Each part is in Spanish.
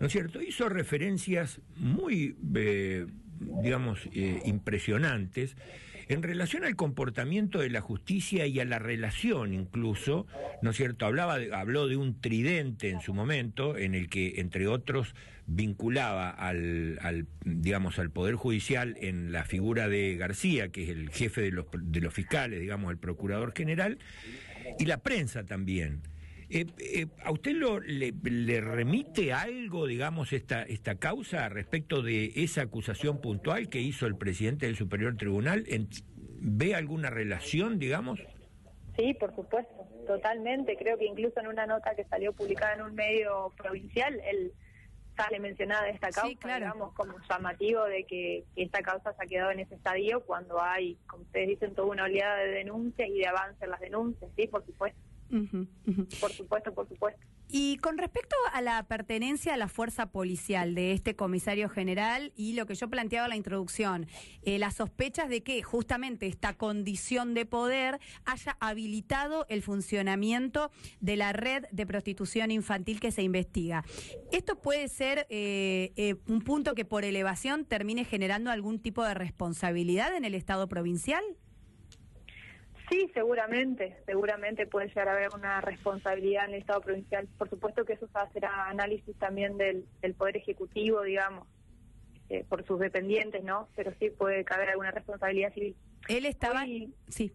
¿no es cierto? Hizo referencias muy, eh, digamos, eh, impresionantes en relación al comportamiento de la justicia y a la relación incluso, ¿no es cierto? Hablaba de, habló de un tridente en su momento en el que, entre otros, vinculaba al, al, digamos, al Poder Judicial en la figura de García, que es el jefe de los, de los fiscales, digamos, el Procurador General, y la prensa también. Eh, eh, ¿A usted lo, le, le, remite algo, digamos, esta, esta causa respecto de esa acusación puntual que hizo el presidente del Superior Tribunal? En, ¿Ve alguna relación, digamos? Sí, por supuesto, totalmente. Creo que incluso en una nota que salió publicada en un medio provincial, él sale mencionada esta causa, Sí, claro. digamos, como llamativo de que, que esta causa se ha quedado en ese estadio cuando hay, como ustedes dicen, toda una oleada de denuncias y de avance en las denuncias. Sí, por supuesto, Por supuesto, por supuesto. Y con respecto a la pertenencia a la fuerza policial de este comisario general y lo que yo planteaba en la introducción, eh, las sospechas de que justamente esta condición de poder haya habilitado el funcionamiento de la red de prostitución infantil que se investiga. ¿Esto puede ser eh, eh, un punto que por elevación termine generando algún tipo de responsabilidad en el Estado provincial? Sí, seguramente, seguramente puede llegar a haber una responsabilidad en el Estado provincial. Por supuesto que eso se hacerá análisis también del, del Poder Ejecutivo, digamos, eh, por sus dependientes, ¿no? Pero sí puede caber alguna responsabilidad civil. Él estaba... Hoy- Sí.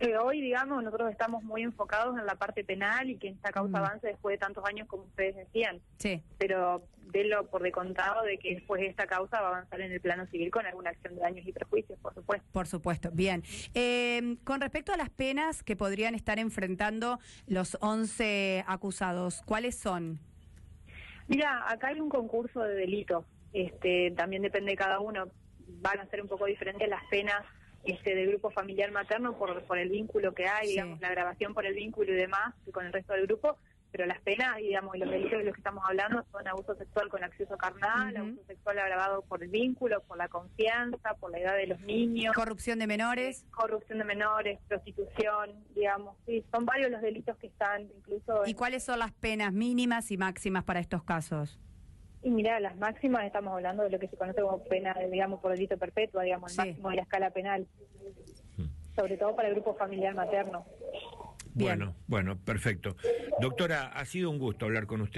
Eh, hoy, digamos, nosotros estamos muy enfocados en la parte penal y que esta causa Mm. avance después de tantos años, como ustedes decían. Sí. Pero délo por de contado de que después de esta causa va a avanzar en el plano civil con alguna acción de daños y perjuicios, por supuesto. Por supuesto, bien. Eh, con respecto a las penas que podrían estar enfrentando los 11 acusados, ¿cuáles son? Mira, acá hay un concurso de delitos. Este, también depende de cada uno. Van a ser un poco diferentes las penas este, del grupo familiar materno por, por el vínculo que hay, Sí. digamos, la grabación por el vínculo y demás con el resto del grupo. Pero las penas, digamos, y los delitos de los que estamos hablando son abuso sexual con acceso carnal, abuso sexual agravado por el vínculo, por la confianza, por la edad de los niños, Corrupción de menores. corrupción de menores, prostitución, digamos. Sí, son varios los delitos que están incluso ¿Y en cuáles son las penas mínimas y máximas para estos casos? Y mira, las máximas estamos hablando de lo que se conoce como pena, digamos, por delito perpetuo, digamos, Sí. el máximo de la escala penal. Sobre todo para el grupo familiar materno. Bien. Bueno, bueno, perfecto. Doctora, ha sido un gusto hablar con usted.